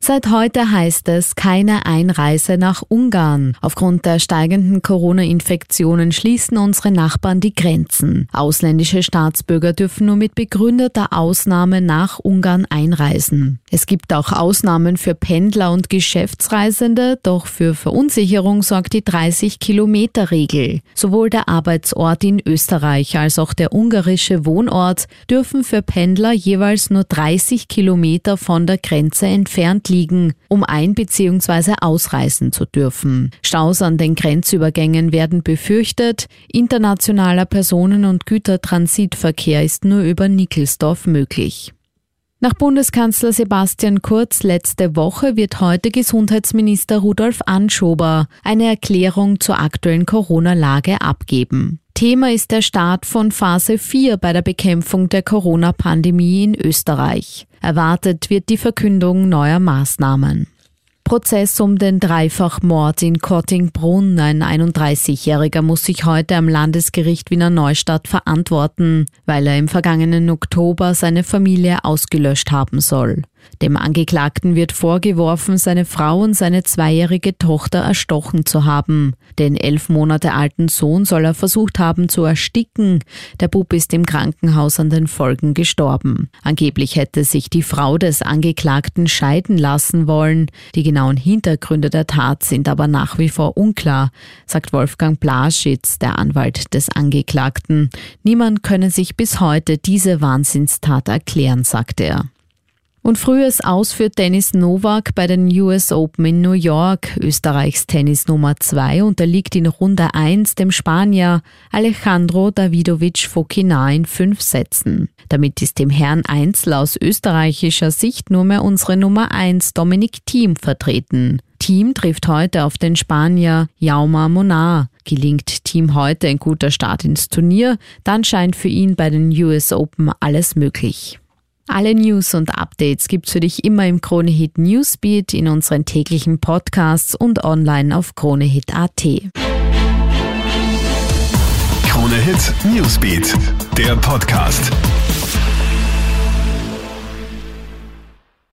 Seit heute heißt es keine Einreise nach Ungarn. Aufgrund der steigenden Corona-Infektionen schließen unsere Nachbarn die Grenzen. Ausländische Staatsbürger dürfen nur mit begründeter Ausnahme nach Ungarn einreisen. Es gibt auch Ausnahmen für Pendler und Geschäftsreisende, doch für Verunsicherung sorgt die 30-Kilometer-Regel. Sowohl der Arbeitsort in Österreich als auch der ungarische Wohnort dürfen für Pendler jeweils nur 30 Kilometer von der Grenze entfernt liegen, um ein- bzw. ausreisen zu dürfen. Staus an den Grenzübergängen werden befürchtet. Internationaler Personen- und Gütertransitverkehr ist nur über Nickelsdorf möglich. Nach Bundeskanzler Sebastian Kurz letzte Woche wird heute Gesundheitsminister Rudolf Anschober eine Erklärung zur aktuellen Corona-Lage abgeben. Thema ist der Start von Phase 4 bei der Bekämpfung der Corona-Pandemie in Österreich. Erwartet wird die Verkündung neuer Maßnahmen. Prozess um den Dreifachmord in Kottingbrunn. Ein 31-Jähriger muss sich heute am Landesgericht Wiener Neustadt verantworten, weil er im vergangenen Oktober seine Familie ausgelöscht haben soll. Dem Angeklagten wird vorgeworfen, seine Frau und seine zweijährige Tochter erstochen zu haben. Den elf Monate alten Sohn soll er versucht haben zu ersticken. Der Bub ist im Krankenhaus an den Folgen gestorben. Angeblich hätte sich die Frau des Angeklagten scheiden lassen wollen. Die genauen Hintergründe der Tat sind aber nach wie vor unklar, sagt Wolfgang Blaschitz, der Anwalt des Angeklagten. Niemand könne sich bis heute diese Wahnsinnstat erklären, sagt er. Und frühes Aus für Dennis Novak bei den US Open in New York. Österreichs Tennis Nummer 2 unterliegt in Runde 1 dem Spanier Alejandro Davidovic Fokina in fünf Sätzen. Damit ist dem Herrn Einzel aus österreichischer Sicht nur mehr unsere Nummer 1 Dominik Thiem vertreten. Team trifft heute auf den Spanier Jauma Monar. Gelingt Team heute ein guter Start ins Turnier, dann scheint für ihn bei den US Open alles möglich. Alle News und Updates gibt's für dich immer im Kronehit Newsbeat, in unseren täglichen Podcasts und online auf kronehit.at. Kronehit Newsbeat, der Podcast.